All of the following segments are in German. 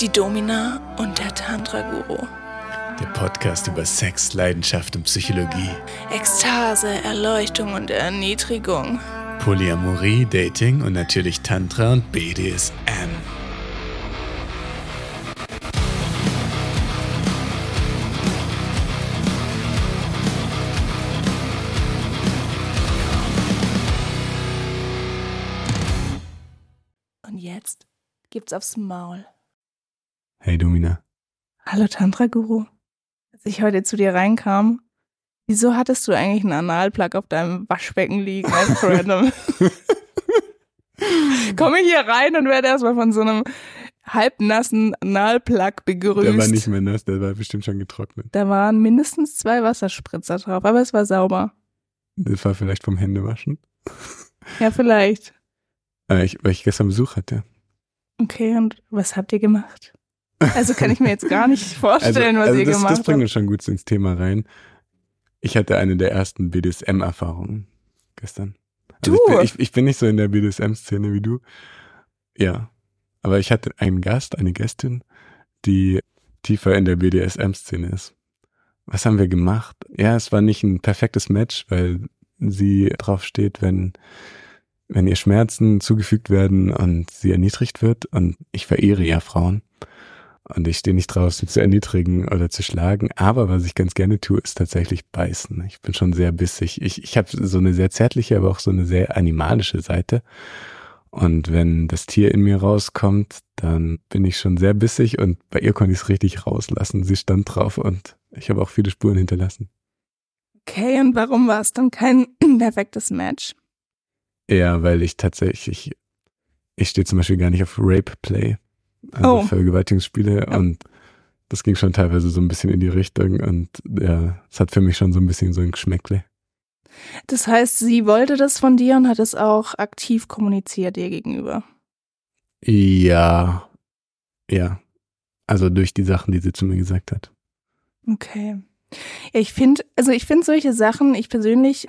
die Domina und der Tantra-Guru. Der Podcast über Sex, Leidenschaft und Psychologie. Ekstase, Erleuchtung und Erniedrigung. Polyamorie, Dating und natürlich Tantra und BDSM. Und jetzt gibt's aufs Maul. Hey Domina. Hallo Tantra-Guru. Als ich heute zu dir reinkam, wieso hattest du eigentlich einen Analplug auf deinem Waschbecken liegen? Einfach random. Komme hier rein und werde erstmal von so einem halbnassen Analplug begrüßt. Der war nicht mehr nass, der war bestimmt schon getrocknet. Da waren mindestens zwei Wasserspritzer drauf, aber es war sauber. Das war vielleicht vom Händewaschen. Ja, vielleicht. Äh, ich, weil ich gestern Besuch hatte. Okay, und was habt ihr gemacht? Also kann ich mir jetzt gar nicht vorstellen, also, was also ihr das, gemacht das bringt habt. uns schon gut ins Thema rein. Ich hatte eine der ersten BDSM-Erfahrungen gestern. Also Du? Ich bin, ich, ich bin nicht so in der BDSM-Szene wie du. Ja. Aber ich hatte einen Gast, eine Gästin, die tiefer in der BDSM-Szene ist. Was haben wir gemacht? Ja, es war nicht ein perfektes Match, weil sie drauf steht, wenn, wenn ihr Schmerzen zugefügt werden und sie erniedrigt wird. Und ich verehre ja Frauen. Und ich stehe nicht drauf, sie zu erniedrigen oder zu schlagen. Aber was ich ganz gerne tue, ist tatsächlich beißen. Ich bin schon sehr bissig. Ich, ich habe so eine sehr zärtliche, aber auch so eine sehr animalische Seite. Und wenn das Tier in mir rauskommt, dann bin ich schon sehr bissig und bei ihr konnte ich es richtig rauslassen. Sie stand drauf und ich habe auch viele Spuren hinterlassen. Okay, und warum war es dann kein perfektes Match? Ja, weil ich tatsächlich, ich stehe zum Beispiel gar nicht auf Rape Play, also Oh. Vergewaltigungsspiele Ja. und das ging schon teilweise so ein bisschen in die Richtung und ja, es hat für mich schon so ein bisschen so ein Geschmäckle. Das heißt, sie wollte das von dir und hat es auch aktiv kommuniziert dir gegenüber. Ja, ja, also durch die Sachen, die sie zu mir gesagt hat. Okay. Ja, ich finde, also ich finde solche Sachen, ich persönlich,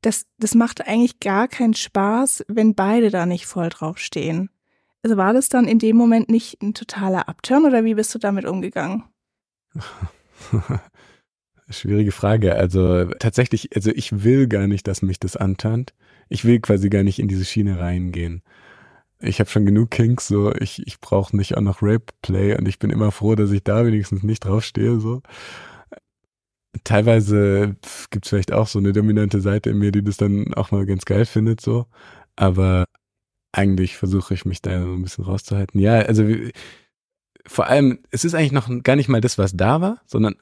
das, das macht eigentlich gar keinen Spaß, wenn beide da nicht voll drauf stehen. Also war das dann in dem Moment nicht ein totaler Upturn oder wie bist du damit umgegangen? Schwierige Frage. Also tatsächlich, also ich will gar nicht, dass mich das antönt. Ich will quasi gar nicht in diese Schiene reingehen. Ich habe schon genug Kinks, so ich, ich brauche nicht auch noch Rape-Play und ich bin immer froh, dass ich da wenigstens nicht draufstehe. So. Teilweise gibt es vielleicht auch so eine dominante Seite in mir, die das dann auch mal ganz geil findet, so. Aber eigentlich versuche ich mich da so ein bisschen rauszuhalten. Ja, also wie- vor allem, es ist eigentlich noch gar nicht mal das, was da war, sondern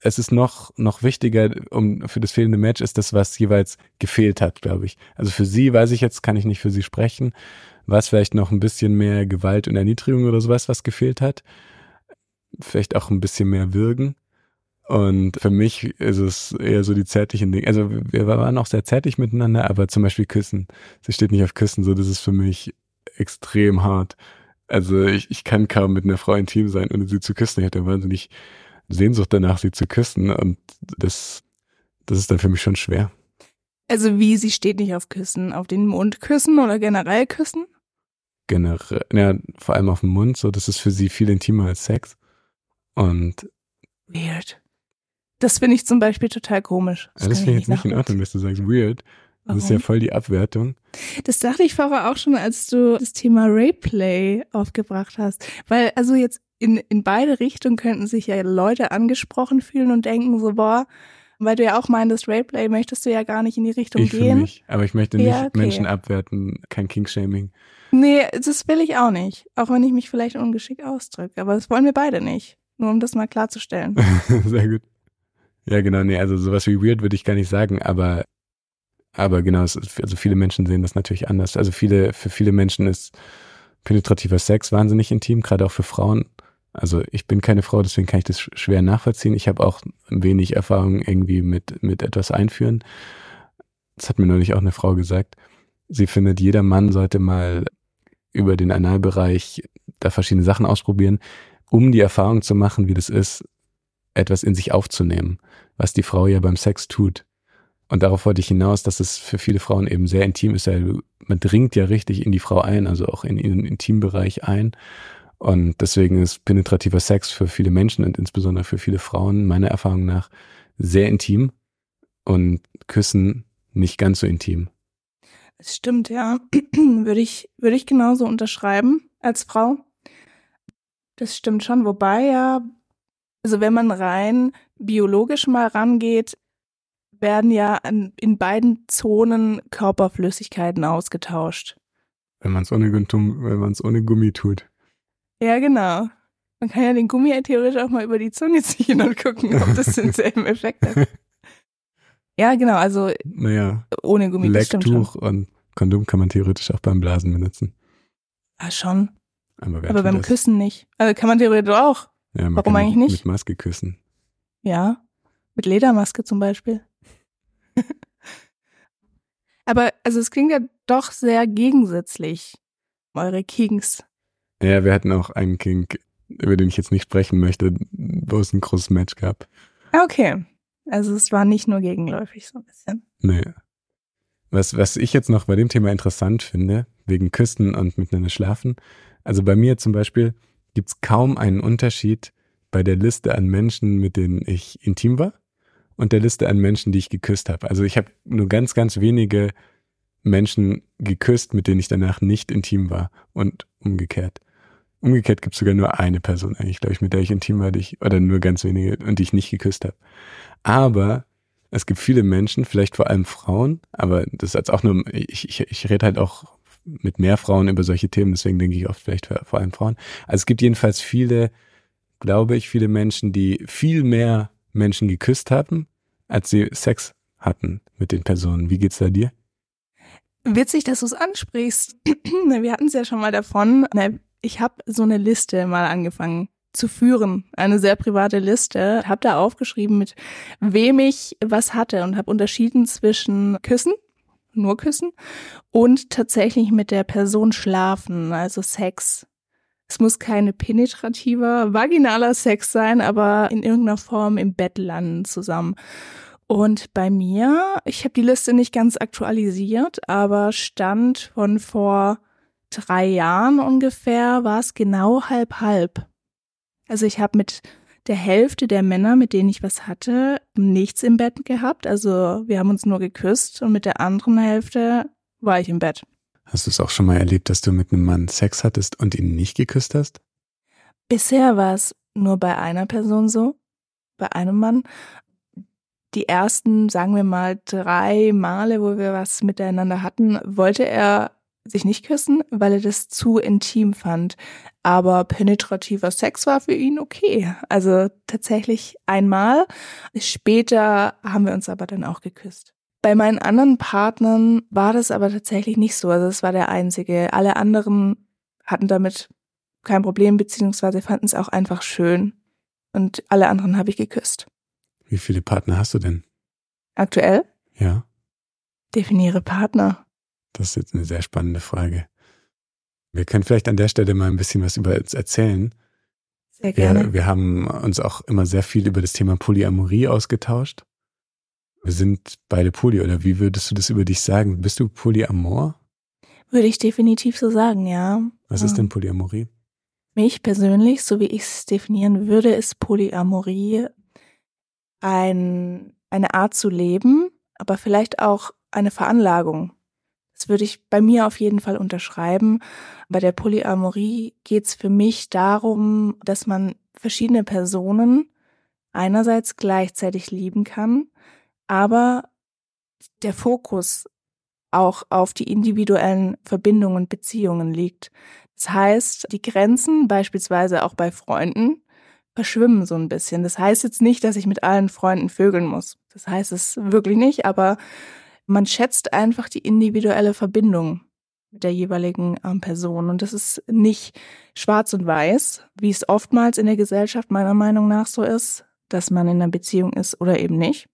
es ist noch, noch wichtiger um, für das fehlende Match ist das, was jeweils gefehlt hat, glaube ich. Also für sie weiß ich jetzt, kann ich nicht für sie sprechen, was vielleicht noch ein bisschen mehr Gewalt und Erniedrigung oder sowas, was gefehlt hat. Vielleicht auch ein bisschen mehr Würgen. Und für mich ist es eher so die zärtlichen Dinge. Also wir waren auch sehr zärtlich miteinander, aber zum Beispiel Küssen. Sie steht nicht auf Küssen, so das ist für mich extrem hart. Also ich, ich kann kaum mit einer Frau intim sein, ohne sie zu küssen. Ich hatte wahnsinnig Sehnsucht danach, sie zu küssen. Und das, das ist dann für mich schon schwer. Also wie, sie steht nicht auf Küssen, auf den Mund küssen oder generell küssen? Generell, ja, vor allem auf dem Mund, so, das ist für sie viel intimer als Sex. Und Weird. Das finde ich zum Beispiel total komisch. das, das finde ich jetzt nicht in. Ordnung, dass du sagst, weird. Das ist ja Warum? voll die Abwertung. Das dachte ich vorher auch schon, als du das Thema Rayplay aufgebracht hast. Weil, also jetzt in, in beide Richtungen könnten sich ja Leute angesprochen fühlen und denken so, boah, weil du ja auch meintest, Rayplay möchtest du ja gar nicht in die Richtung Ich gehen. mich. Aber ich möchte nicht Ja, okay. Menschen abwerten, kein King-Shaming. Nee, das will ich auch nicht. Auch wenn ich mich vielleicht ungeschickt ausdrücke. Aber das wollen wir beide nicht. Nur um das mal klarzustellen. Sehr gut. Ja, genau, nee, also sowas wie weird würde ich gar nicht sagen, aber, aber genau, es also viele Menschen sehen das natürlich anders. Also viele, für viele Menschen ist penetrativer Sex wahnsinnig intim, gerade auch für Frauen. Also ich bin keine Frau, deswegen kann ich das sch- schwer nachvollziehen. Ich habe auch wenig Erfahrung irgendwie mit, mit etwas einführen. Das hat mir neulich auch eine Frau gesagt. Sie findet, jeder Mann sollte mal über den Analbereich da verschiedene Sachen ausprobieren, um die Erfahrung zu machen, wie das ist, etwas in sich aufzunehmen, was die Frau ja beim Sex tut. Und darauf wollte ich hinaus, dass es für viele Frauen eben sehr intim ist. Man dringt ja richtig in die Frau ein, also auch in ihren Intimbereich ein. Und deswegen ist penetrativer Sex für viele Menschen und insbesondere für viele Frauen meiner Erfahrung nach sehr intim und Küssen nicht ganz so intim. Es stimmt, ja. würde ich, würde ich genauso unterschreiben als Frau. Das stimmt schon, wobei ja, also wenn man rein biologisch mal rangeht, werden ja in beiden Zonen Körperflüssigkeiten ausgetauscht. Wenn man es ohne, ohne Gummi tut. Ja, genau. Man kann ja den Gummi theoretisch auch mal über die Zunge ziehen und gucken, ob das denselben Effekt hat. Ja, genau, also naja, ohne Gummi. Lecktuch und Kondom kann man theoretisch auch beim Blasen benutzen. Ah, schon. Aber, Aber beim das? Küssen nicht. Also kann man theoretisch auch. Ja, Warum eigentlich nicht? Mit Maske küssen. Ja, mit Ledermaske zum Beispiel. Aber also es klingt ja doch sehr gegensätzlich, eure Kings. Ja, wir hatten auch einen King, über den ich jetzt nicht sprechen möchte, wo es ein großes Match gab. Ah, okay. Also es war nicht nur gegenläufig so ein bisschen. Nee. Was, was ich jetzt noch bei dem Thema interessant finde, wegen Küssen und miteinander schlafen, also bei mir zum Beispiel gibt es kaum einen Unterschied bei der Liste an Menschen, mit denen ich intim war und der Liste an Menschen, die ich geküsst habe. Also ich habe nur ganz, ganz wenige Menschen geküsst, mit denen ich danach nicht intim war und umgekehrt. Umgekehrt gibt es sogar nur eine Person eigentlich, glaube ich, mit der ich intim war, die ich, oder nur ganz wenige und die ich nicht geküsst habe. Aber es gibt viele Menschen, vielleicht vor allem Frauen, aber das ist jetzt auch nur, ich, ich, ich rede halt auch mit mehr Frauen über solche Themen, deswegen denke ich oft vielleicht vor allem Frauen. Also es gibt jedenfalls viele, glaube ich, viele Menschen, die viel mehr Menschen geküsst haben, als sie Sex hatten mit den Personen. Wie geht's da dir? Witzig, dass du es ansprichst. Wir hatten es ja schon mal davon. Ich habe so eine Liste mal angefangen zu führen, eine sehr private Liste. Habe da aufgeschrieben, mit wem ich was hatte und habe unterschieden zwischen Küssen, nur Küssen, und tatsächlich mit der Person schlafen, also Sex. Es muss keine penetrativer, vaginaler Sex sein, aber in irgendeiner Form im Bett landen zusammen. Und bei mir, ich habe die Liste nicht ganz aktualisiert, aber stand von vor drei Jahren ungefähr, war es genau halb halb. Also ich habe mit der Hälfte der Männer, mit denen ich was hatte, nichts im Bett gehabt. Also wir haben uns nur geküsst und mit der anderen Hälfte war ich im Bett. Hast du es auch schon mal erlebt, dass du mit einem Mann Sex hattest und ihn nicht geküsst hast? Bisher war es nur bei einer Person so, bei einem Mann. Die ersten, sagen wir mal, drei Male, wo wir was miteinander hatten, wollte er sich nicht küssen, weil er das zu intim fand. Aber penetrativer Sex war für ihn okay. Also tatsächlich einmal. Später haben wir uns aber dann auch geküsst. Bei meinen anderen Partnern war das aber tatsächlich nicht so. Also es war der einzige. Alle anderen hatten damit kein Problem, beziehungsweise fanden es auch einfach schön. Und alle anderen habe ich geküsst. Wie viele Partner hast du denn? Aktuell? Ja. Definiere Partner. Das ist jetzt eine sehr spannende Frage. Wir können vielleicht an der Stelle mal ein bisschen was über uns erzählen. Sehr gerne. Wir, wir haben uns auch immer sehr viel über das Thema Polyamorie ausgetauscht. Wir sind beide Poly, oder wie würdest du das über dich sagen? Bist du Polyamor? Würde ich definitiv so sagen, ja. Was ist denn Polyamorie? Mich persönlich, so wie ich es definieren würde, ist Polyamorie ein, eine Art zu leben, aber vielleicht auch eine Veranlagung. Das würde ich bei mir auf jeden Fall unterschreiben. Bei der Polyamorie geht es für mich darum, dass man verschiedene Personen einerseits gleichzeitig lieben kann, aber der Fokus auch auf die individuellen Verbindungen und Beziehungen liegt. Das heißt, die Grenzen beispielsweise auch bei Freunden verschwimmen so ein bisschen. Das heißt jetzt nicht, dass ich mit allen Freunden vögeln muss. Das heißt es wirklich nicht, aber man schätzt einfach die individuelle Verbindung mit der jeweiligen ähm, Person. Und das ist nicht schwarz und weiß, wie es oftmals in der Gesellschaft meiner Meinung nach so ist, dass man in einer Beziehung ist oder eben nicht.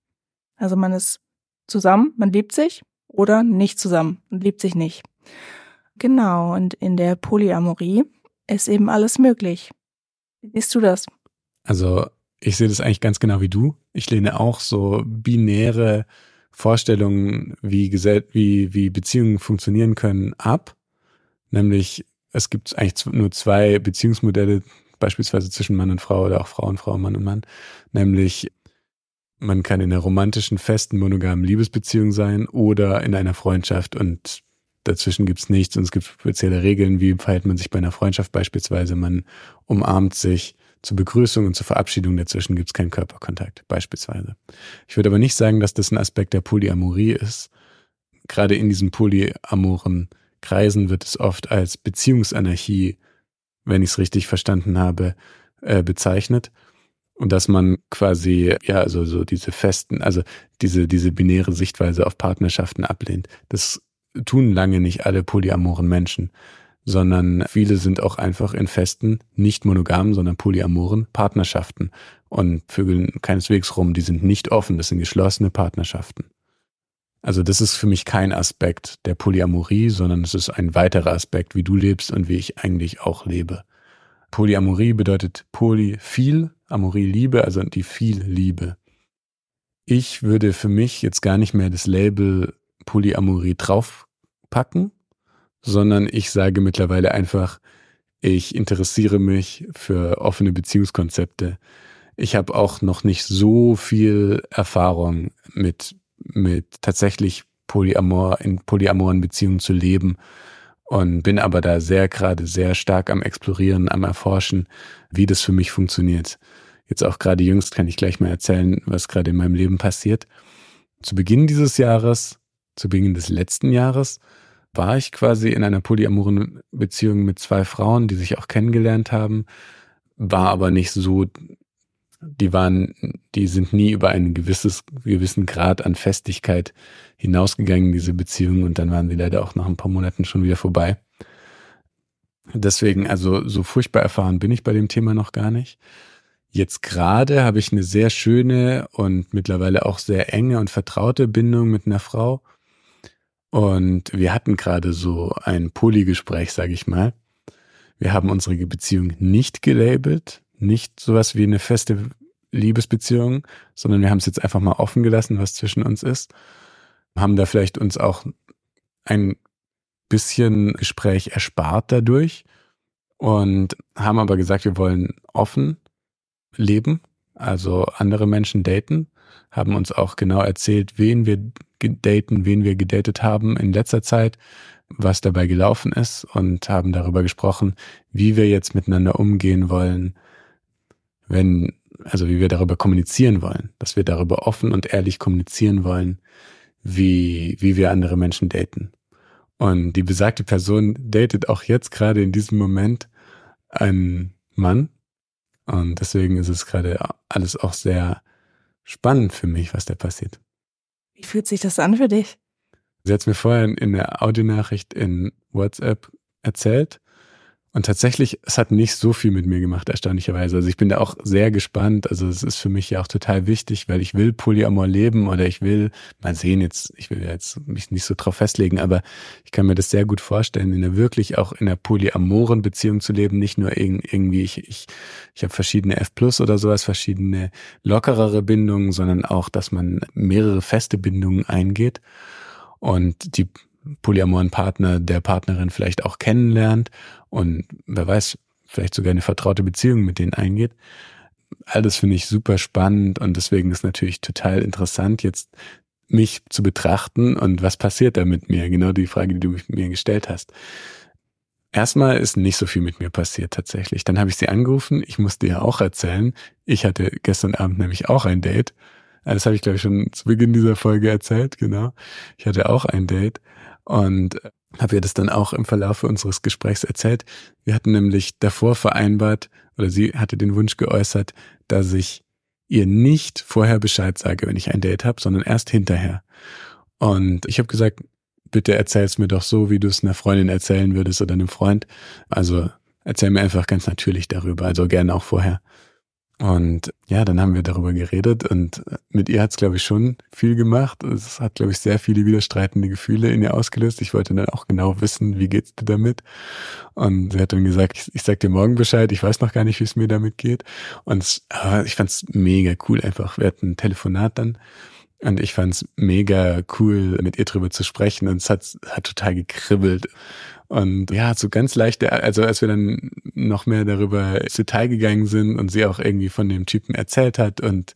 Also man ist zusammen, man liebt sich oder nicht zusammen und liebt sich nicht. Genau, und in der Polyamorie ist eben alles möglich. Wie siehst du das? Also ich sehe das eigentlich ganz genau wie du. Ich lehne auch so binäre Vorstellungen, wie, Gesell wie, wie Beziehungen funktionieren können, ab. Nämlich es gibt eigentlich nur zwei Beziehungsmodelle, beispielsweise zwischen Mann und Frau oder auch Frau und Frau, Mann und Mann, nämlich man kann in einer romantischen, festen, monogamen Liebesbeziehung sein oder in einer Freundschaft und dazwischen gibt's nichts und es gibt spezielle Regeln, wie verhält man sich bei einer Freundschaft beispielsweise. Man umarmt sich zur Begrüßung und zur Verabschiedung dazwischen gibt's keinen Körperkontakt beispielsweise. Ich würde aber nicht sagen, dass das ein Aspekt der Polyamorie ist. Gerade in diesen polyamoren Kreisen wird es oft als Beziehungsanarchie, wenn ich es richtig verstanden habe, äh, bezeichnet. Und dass man quasi, ja, also so diese festen, also diese, diese binäre Sichtweise auf Partnerschaften ablehnt. Das tun lange nicht alle polyamoren Menschen, sondern viele sind auch einfach in festen, nicht monogamen, sondern polyamoren Partnerschaften und vögeln keineswegs rum. Die sind nicht offen, das sind geschlossene Partnerschaften. Also das ist für mich kein Aspekt der Polyamorie, sondern es ist ein weiterer Aspekt, wie du lebst und wie ich eigentlich auch lebe. Polyamorie bedeutet Poly viel, Amorie Liebe, also die viel Liebe. Ich würde für mich jetzt gar nicht mehr das Label Polyamorie draufpacken, sondern ich sage mittlerweile einfach, ich interessiere mich für offene Beziehungskonzepte. Ich habe auch noch nicht so viel Erfahrung mit mit tatsächlich Polyamor, in polyamoren Beziehungen zu leben und bin aber da sehr gerade sehr stark am Explorieren, am Erforschen, wie das für mich funktioniert. Jetzt auch gerade jüngst kann ich gleich mal erzählen, was gerade in meinem Leben passiert. Zu Beginn dieses Jahres, zu Beginn des letzten Jahres, war ich quasi in einer polyamoren Beziehung mit zwei Frauen, die sich auch kennengelernt haben, war aber nicht so die waren, die sind nie über einen gewisses, gewissen Grad an Festigkeit hinausgegangen, diese Beziehung, und dann waren sie leider auch nach ein paar Monaten schon wieder vorbei. Deswegen, also so furchtbar erfahren bin ich bei dem Thema noch gar nicht. Jetzt gerade habe ich eine sehr schöne und mittlerweile auch sehr enge und vertraute Bindung mit einer Frau. Und wir hatten gerade so ein Polygespräch, sage ich mal. Wir haben unsere Beziehung nicht gelabelt, nicht sowas wie eine feste Liebesbeziehung, sondern wir haben es jetzt einfach mal offen gelassen, was zwischen uns ist. Haben da vielleicht uns auch ein bisschen Gespräch erspart dadurch und haben aber gesagt, wir wollen offen leben, also andere Menschen daten, haben uns auch genau erzählt, wen wir daten, wen wir gedatet haben in letzter Zeit, was dabei gelaufen ist und haben darüber gesprochen, wie wir jetzt miteinander umgehen wollen, wenn, also wie wir darüber kommunizieren wollen, dass wir darüber offen und ehrlich kommunizieren wollen, wie, wie wir andere Menschen daten. Und die besagte Person datet auch jetzt gerade in diesem Moment einen Mann. Und deswegen ist es gerade alles auch sehr spannend für mich, was da passiert. Wie fühlt sich das an für dich? Sie hat es mir vorher in der Audionachricht in WhatsApp erzählt und tatsächlich, es hat nicht so viel mit mir gemacht, erstaunlicherweise. Also ich bin da auch sehr gespannt. Also es ist für mich ja auch total wichtig, weil ich will Polyamor leben oder ich will, mal sehen jetzt, ich will jetzt mich nicht so drauf festlegen, aber ich kann mir das sehr gut vorstellen, in der wirklich auch in einer polyamoren Beziehung zu leben, nicht nur irgendwie, ich, ich, ich habe verschiedene F plus oder sowas, verschiedene lockerere Bindungen, sondern auch, dass man mehrere feste Bindungen eingeht. Und die polyamoren Partner der Partnerin vielleicht auch kennenlernt und wer weiß, vielleicht sogar eine vertraute Beziehung mit denen eingeht. All das finde ich super spannend und deswegen ist natürlich total interessant, jetzt mich zu betrachten und was passiert da mit mir? Genau die Frage, die du mir gestellt hast. Erstmal ist nicht so viel mit mir passiert tatsächlich. Dann habe ich sie angerufen. Ich musste ihr auch erzählen. Ich hatte gestern Abend nämlich auch ein Date. Das habe ich, glaube ich, schon zu Beginn dieser Folge erzählt, genau. Ich hatte auch ein Date und habe ihr das dann auch im Verlauf unseres Gesprächs erzählt. Wir hatten nämlich davor vereinbart, oder sie hatte den Wunsch geäußert, dass ich ihr nicht vorher Bescheid sage, wenn ich ein Date habe, sondern erst hinterher. Und ich habe gesagt, bitte erzähl's mir doch so, wie du es einer Freundin erzählen würdest oder einem Freund. Also erzähl mir einfach ganz natürlich darüber, also gerne auch vorher. Und ja, dann haben wir darüber geredet und mit ihr hat es, glaube ich, schon viel gemacht. Es hat, glaube ich, sehr viele widerstreitende Gefühle in ihr ausgelöst. Ich wollte dann auch genau wissen, wie geht's dir damit? Und sie hat dann gesagt, ich, ich sag dir morgen Bescheid, ich weiß noch gar nicht, wie es mir damit geht. Und es, ich fand es mega cool einfach. Wir hatten ein Telefonat dann und ich fand es mega cool, mit ihr drüber zu sprechen und es hat, hat total gekribbelt. Und ja, so ganz leichte, also als wir dann noch mehr darüber ins Detail gegangen sind und sie auch irgendwie von dem Typen erzählt hat und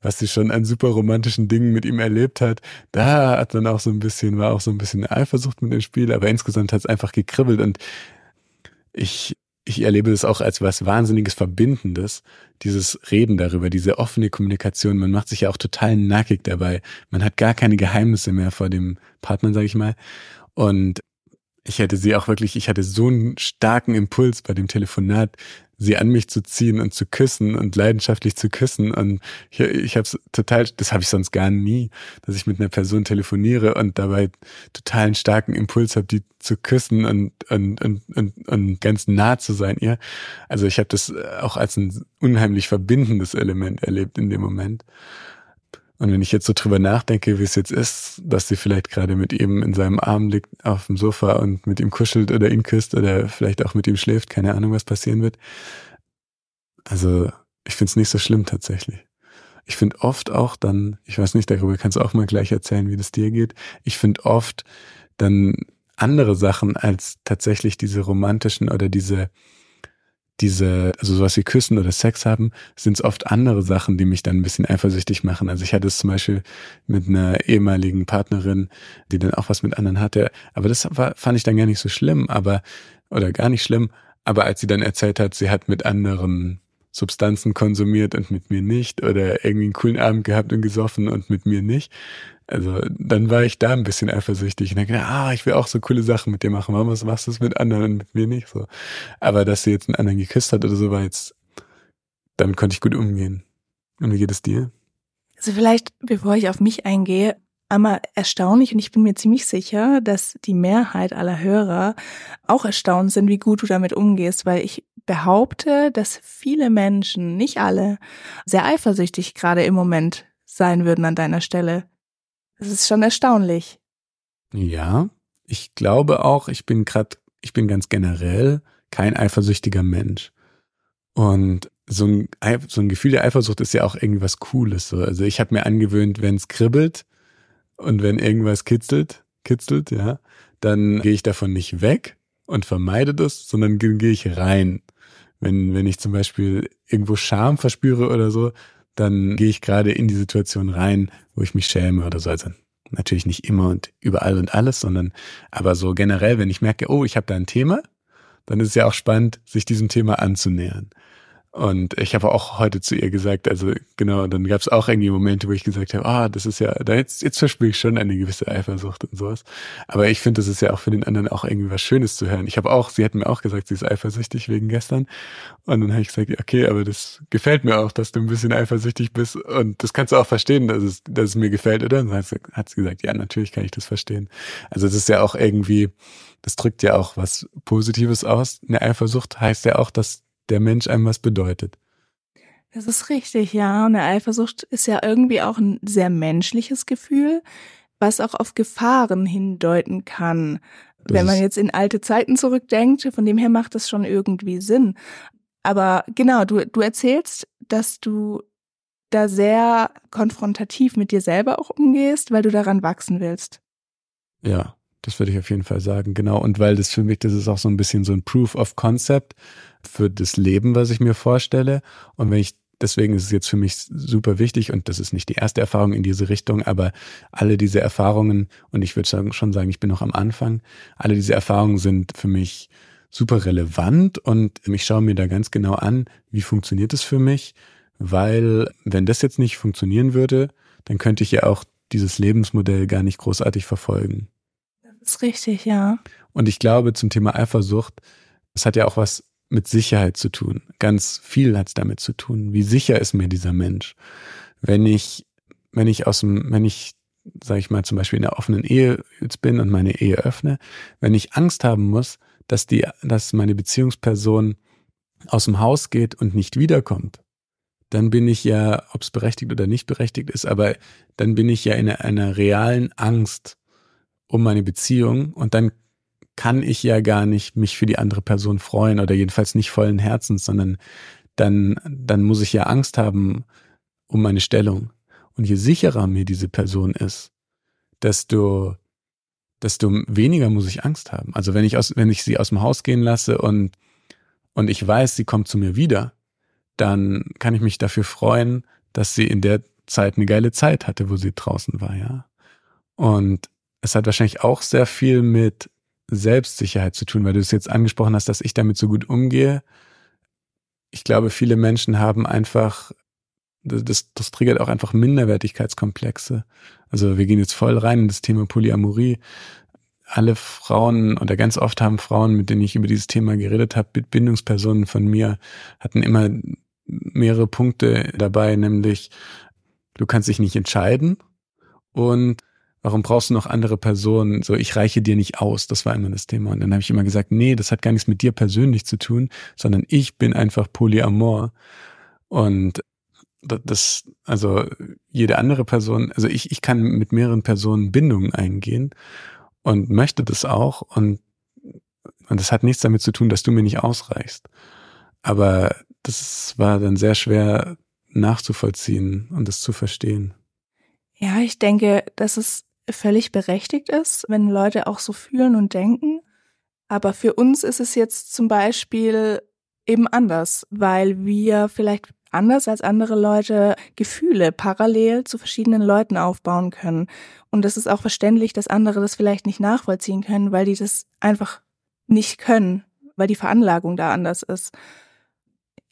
was sie schon an super romantischen Dingen mit ihm erlebt hat, da hat dann auch so ein bisschen, war auch so ein bisschen Eifersucht mit dem Spiel, aber insgesamt hat es einfach gekribbelt und ich, ich erlebe das auch als was Wahnsinniges Verbindendes, dieses Reden darüber, diese offene Kommunikation. Man macht sich ja auch total nackig dabei. Man hat gar keine Geheimnisse mehr vor dem Partner, sag ich mal. Und ich hätte sie auch wirklich, ich hatte so einen starken Impuls bei dem Telefonat, sie an mich zu ziehen und zu küssen und leidenschaftlich zu küssen. Und ich, ich habe es total, das habe ich sonst gar nie, dass ich mit einer Person telefoniere und dabei total einen starken Impuls habe, die zu küssen und, und, und, und, und ganz nah zu sein ihr. Also ich habe das auch als ein unheimlich verbindendes Element erlebt in dem Moment. Und wenn ich jetzt so drüber nachdenke, wie es jetzt ist, dass sie vielleicht gerade mit ihm in seinem Arm liegt auf dem Sofa und mit ihm kuschelt oder ihn küsst oder vielleicht auch mit ihm schläft, keine Ahnung, was passieren wird. Also ich finde es nicht so schlimm tatsächlich. Ich finde oft auch dann, ich weiß nicht, darüber kannst du auch mal gleich erzählen, wie das dir geht. Ich finde oft dann andere Sachen als tatsächlich diese romantischen oder diese diese, also sowas wie Küssen oder Sex haben, sind es oft andere Sachen, die mich dann ein bisschen eifersüchtig machen. Also ich hatte es zum Beispiel mit einer ehemaligen Partnerin, die dann auch was mit anderen hatte. Aber das war, fand ich dann gar nicht so schlimm, aber, oder gar nicht schlimm. Aber als sie dann erzählt hat, sie hat mit anderen Substanzen konsumiert und mit mir nicht oder irgendwie einen coolen Abend gehabt und gesoffen und mit mir nicht, also dann war ich da ein bisschen eifersüchtig und gedacht, ah, ich will auch so coole Sachen mit dir machen. Warum machst du es mit anderen und mit mir nicht so? Aber dass sie jetzt einen anderen geküsst hat oder so, war jetzt, damit konnte ich gut umgehen. Und wie geht es dir? Also vielleicht, bevor ich auf mich eingehe, einmal erstaunlich und ich bin mir ziemlich sicher, dass die Mehrheit aller Hörer auch erstaunt sind, wie gut du damit umgehst, weil ich behaupte, dass viele Menschen, nicht alle, sehr eifersüchtig gerade im Moment sein würden an deiner Stelle. Das ist schon erstaunlich. Ja, ich glaube auch, ich bin gerade, ich bin ganz generell kein eifersüchtiger Mensch. Und so ein, so ein Gefühl der Eifersucht ist ja auch irgendwie was Cooles. So. Also ich habe mir angewöhnt, wenn es kribbelt und wenn irgendwas kitzelt, kitzelt, ja, dann gehe ich davon nicht weg und vermeide das, sondern gehe ich rein. Wenn, wenn ich zum Beispiel irgendwo Scham verspüre oder so, dann gehe ich gerade in die Situation rein, wo ich mich schäme oder so. Also natürlich nicht immer und überall und alles, sondern aber so generell, wenn ich merke, oh, ich habe da ein Thema, dann ist es ja auch spannend, sich diesem Thema anzunähern. Und ich habe auch heute zu ihr gesagt, also genau, dann gab es auch irgendwie Momente, wo ich gesagt habe, ah, das ist ja, da jetzt, jetzt verspüre ich schon eine gewisse Eifersucht und sowas. Aber ich finde, das ist ja auch für den anderen auch irgendwie was Schönes zu hören. Ich habe auch, sie hat mir auch gesagt, sie ist eifersüchtig wegen gestern. Und dann habe ich gesagt, okay, aber das gefällt mir auch, dass du ein bisschen eifersüchtig bist. Und das kannst du auch verstehen, dass es, dass es mir gefällt, oder? Und dann hat sie gesagt, ja, natürlich kann ich das verstehen. Also das ist ja auch irgendwie, das drückt ja auch was Positives aus. Eine Eifersucht heißt ja auch, dass der Mensch einem was bedeutet. Das ist richtig, ja. Und eine Eifersucht ist ja irgendwie auch ein sehr menschliches Gefühl, was auch auf Gefahren hindeuten kann. Das Wenn man jetzt in alte Zeiten zurückdenkt, von dem her macht das schon irgendwie Sinn. Aber genau, du, du erzählst, dass du da sehr konfrontativ mit dir selber auch umgehst, weil du daran wachsen willst. Ja, das würde ich auf jeden Fall sagen, genau. Und weil das für mich, das ist auch so ein bisschen so ein Proof of Concept für das Leben, was ich mir vorstelle. Und wenn ich deswegen ist es jetzt für mich super wichtig und das ist nicht die erste Erfahrung in diese Richtung, aber alle diese Erfahrungen, und ich würde schon sagen, ich bin noch am Anfang, alle diese Erfahrungen sind für mich super relevant und ich schaue mir da ganz genau an, wie funktioniert es für mich, weil wenn das jetzt nicht funktionieren würde, dann könnte ich ja auch dieses Lebensmodell gar nicht großartig verfolgen. Das ist richtig, ja. Und ich glaube zum Thema Eifersucht, es hat ja auch was mit Sicherheit zu tun. Ganz viel hat es damit zu tun. Wie sicher ist mir dieser Mensch? Wenn ich, wenn ich aus dem, wenn ich, sage ich mal, zum Beispiel in einer offenen Ehe jetzt bin und meine Ehe öffne, wenn ich Angst haben muss, dass die, dass meine Beziehungsperson aus dem Haus geht und nicht wiederkommt, dann bin ich ja, ob es berechtigt oder nicht berechtigt ist, aber dann bin ich ja in einer realen Angst um meine Beziehung und dann kann ich ja gar nicht mich für die andere Person freuen oder jedenfalls nicht vollen Herzens, sondern dann, dann muss ich ja Angst haben um meine Stellung. Und je sicherer mir diese Person ist, desto, desto weniger muss ich Angst haben. Also wenn ich aus, wenn ich sie aus dem Haus gehen lasse und, und ich weiß, sie kommt zu mir wieder, dann kann ich mich dafür freuen, dass sie in der Zeit eine geile Zeit hatte, wo sie draußen war, ja. Und es hat wahrscheinlich auch sehr viel mit Selbstsicherheit zu tun, weil du es jetzt angesprochen hast, dass ich damit so gut umgehe. Ich glaube, viele Menschen haben einfach, das, das triggert auch einfach Minderwertigkeitskomplexe. Also wir gehen jetzt voll rein in das Thema Polyamorie. Alle Frauen oder ganz oft haben Frauen, mit denen ich über dieses Thema geredet habe, Bindungspersonen von mir, hatten immer mehrere Punkte dabei, nämlich du kannst dich nicht entscheiden und warum brauchst du noch andere Personen? So, ich reiche dir nicht aus. Das war immer das Thema. Und dann habe ich immer gesagt, nee, das hat gar nichts mit dir persönlich zu tun, sondern ich bin einfach Polyamor. Und das, also jede andere Person, also ich, ich kann mit mehreren Personen Bindungen eingehen und möchte das auch. Und, und das hat nichts damit zu tun, dass du mir nicht ausreichst. Aber das war dann sehr schwer nachzuvollziehen und das zu verstehen. Ja, ich denke, dass es völlig berechtigt ist, wenn Leute auch so fühlen und denken. Aber für uns ist es jetzt zum Beispiel eben anders, weil wir vielleicht anders als andere Leute Gefühle parallel zu verschiedenen Leuten aufbauen können. Und es ist auch verständlich, dass andere das vielleicht nicht nachvollziehen können, weil die das einfach nicht können, weil die Veranlagung da anders ist.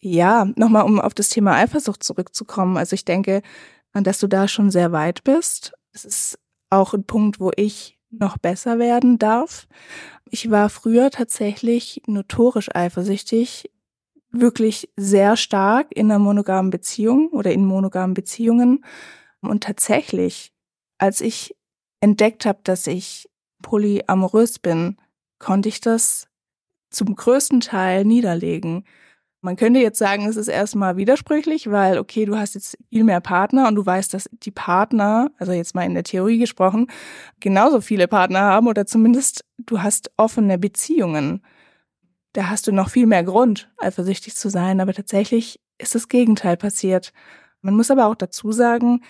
Ja, nochmal, um auf das Thema Eifersucht zurückzukommen. Also ich denke, dass du da schon sehr weit bist. Es ist auch ein Punkt, wo ich noch besser werden darf. Ich war früher tatsächlich notorisch eifersüchtig, wirklich sehr stark in einer monogamen Beziehung oder in monogamen Beziehungen. Und tatsächlich, als ich entdeckt habe, dass ich polyamorös bin, konnte ich das zum größten Teil niederlegen. Man könnte jetzt sagen, es ist erstmal widersprüchlich, weil, okay, du hast jetzt viel mehr Partner und du weißt, dass die Partner, also jetzt mal in der Theorie gesprochen, genauso viele Partner haben oder zumindest du hast offene Beziehungen. Da hast du noch viel mehr Grund, eifersüchtig zu sein, aber tatsächlich ist das Gegenteil passiert. Man muss aber auch dazu sagen,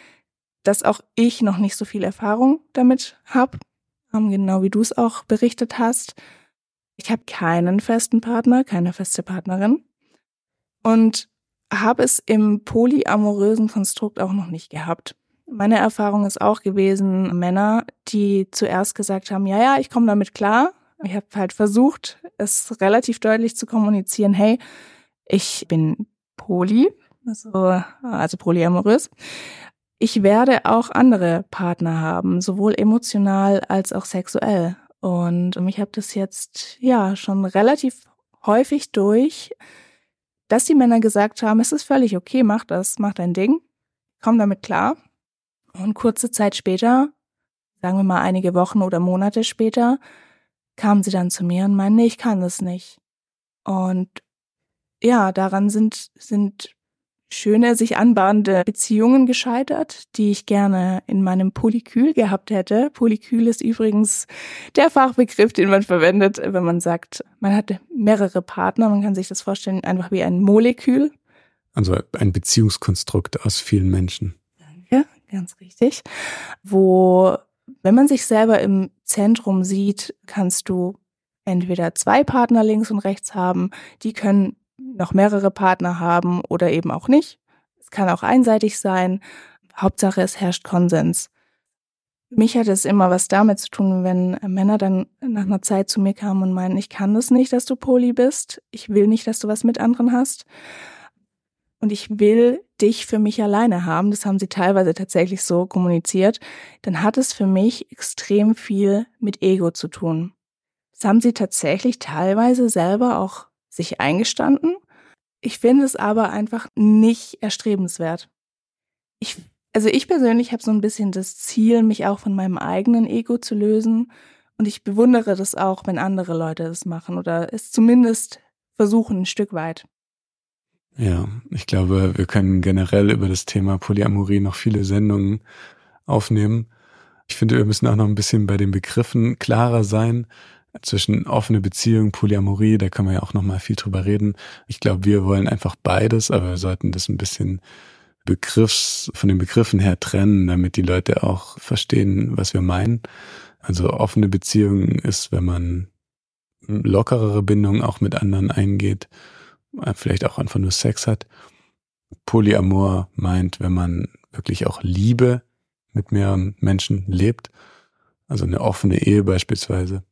dass auch ich noch nicht so viel Erfahrung damit habe, genau wie du es auch berichtet hast. Ich habe keinen festen Partner, keine feste Partnerin und habe es im polyamorösen Konstrukt auch noch nicht gehabt. Meine Erfahrung ist auch gewesen, Männer, die zuerst gesagt haben, ja, ja, ich komme damit klar. Ich habe halt versucht, es relativ deutlich zu kommunizieren, hey, ich bin poly, also, also polyamorös. Ich werde auch andere Partner haben, sowohl emotional als auch sexuell. Und ich habe das jetzt ja schon relativ häufig durch, dass die Männer gesagt haben, es ist völlig okay, mach das, mach dein Ding, komm damit klar. Und kurze Zeit später, sagen wir mal einige Wochen oder Monate später, kamen sie dann zu mir und meinen, nee, ich kann das nicht. Und ja, daran sind, sind schöne, sich anbahnende Beziehungen gescheitert, die ich gerne in meinem Polykül gehabt hätte. Polykül ist übrigens der Fachbegriff, den man verwendet, wenn man sagt, man hat mehrere Partner. Man kann sich das vorstellen, einfach wie ein Molekül. Also ein Beziehungskonstrukt aus vielen Menschen. Danke, ganz richtig. Wo, wenn man sich selber im Zentrum sieht, kannst du entweder zwei Partner links und rechts haben, die können noch mehrere Partner haben oder eben auch nicht. Es kann auch einseitig sein. Hauptsache, es herrscht Konsens. Mich hat es immer was damit zu tun, wenn Männer dann nach einer Zeit zu mir kamen und meinen, ich kann das nicht, dass du Poli bist. Ich will nicht, dass du was mit anderen hast. Und ich will dich für mich alleine haben. Das haben sie teilweise tatsächlich so kommuniziert. Dann hat es für mich extrem viel mit Ego zu tun. Das haben sie tatsächlich teilweise selber auch sich eingestanden. Ich finde es aber einfach nicht erstrebenswert. Ich, also ich persönlich habe so ein bisschen das Ziel, mich auch von meinem eigenen Ego zu lösen. Und ich bewundere das auch, wenn andere Leute es machen oder es zumindest versuchen, ein Stück weit. Ja, ich glaube, wir können generell über das Thema Polyamorie noch viele Sendungen aufnehmen. Ich finde, wir müssen auch noch ein bisschen bei den Begriffen klarer sein zwischen offene Beziehung, Polyamorie, da kann man ja auch noch mal viel drüber reden. Ich glaube, wir wollen einfach beides, aber wir sollten das ein bisschen Begriffs, von den Begriffen her trennen, damit die Leute auch verstehen, was wir meinen. Also offene Beziehung ist, wenn man lockerere Bindungen auch mit anderen eingeht, vielleicht auch einfach nur Sex hat. Polyamor meint, wenn man wirklich auch Liebe mit mehreren Menschen lebt, also eine offene Ehe beispielsweise,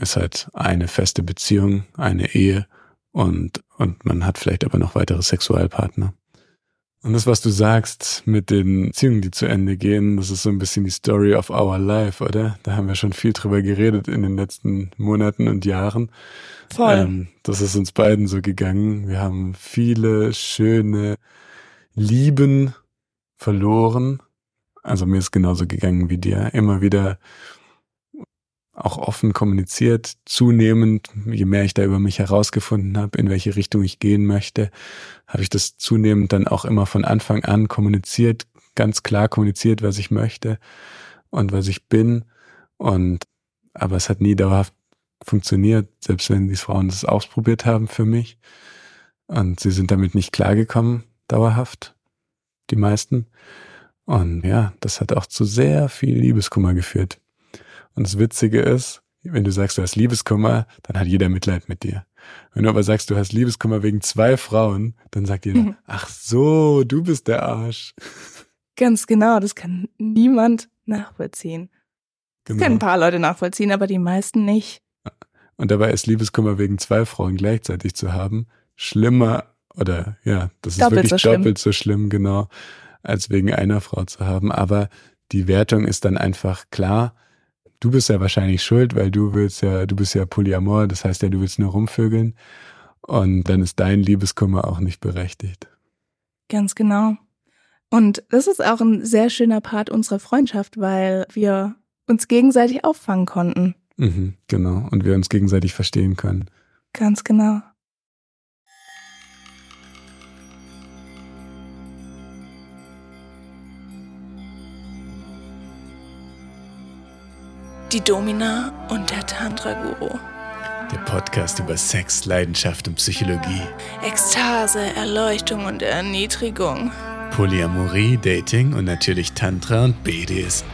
ist halt eine feste Beziehung, eine Ehe und, und man hat vielleicht aber noch weitere Sexualpartner. Und das, was du sagst mit den Beziehungen, die zu Ende gehen, das ist so ein bisschen die Story of our life, oder? Da haben wir schon viel drüber geredet in den letzten Monaten und Jahren. Voll. Ähm, das ist uns beiden so gegangen. Wir haben viele schöne Lieben verloren. Also mir ist genauso gegangen wie dir. Immer wieder auch offen kommuniziert, zunehmend, je mehr ich da über mich herausgefunden habe, in welche Richtung ich gehen möchte, habe ich das zunehmend dann auch immer von Anfang an kommuniziert, ganz klar kommuniziert, was ich möchte und was ich bin. Und aber es hat nie dauerhaft funktioniert, selbst wenn die Frauen das ausprobiert haben für mich. Und sie sind damit nicht klargekommen, dauerhaft, die meisten. Und ja, das hat auch zu sehr viel Liebeskummer geführt. Und das Witzige ist, wenn du sagst, du hast Liebeskummer, dann hat jeder Mitleid mit dir. Wenn du aber sagst, du hast Liebeskummer wegen zwei Frauen, dann sagt jeder, mhm. ach so, du bist der Arsch. Ganz genau, das kann niemand nachvollziehen. Genau. Das können ein paar Leute nachvollziehen, aber die meisten nicht. Und dabei ist Liebeskummer wegen zwei Frauen gleichzeitig zu haben schlimmer oder ja, das ist doppelt wirklich so doppelt so schlimm, genau, als wegen einer Frau zu haben. Aber die Wertung ist dann einfach klar du bist ja wahrscheinlich schuld, weil du willst ja, du bist ja Polyamor, das heißt ja, du willst nur rumvögeln. Und dann ist dein Liebeskummer auch nicht berechtigt. Ganz genau. Und das ist auch ein sehr schöner Part unserer Freundschaft, weil wir uns gegenseitig auffangen konnten. Mhm, genau. Und wir uns gegenseitig verstehen können. Ganz genau. Die Domina und der Tantra-Guru. Der Podcast über Sex, Leidenschaft und Psychologie. Ekstase, Erleuchtung und Erniedrigung. Polyamorie, Dating und natürlich Tantra und BDSM.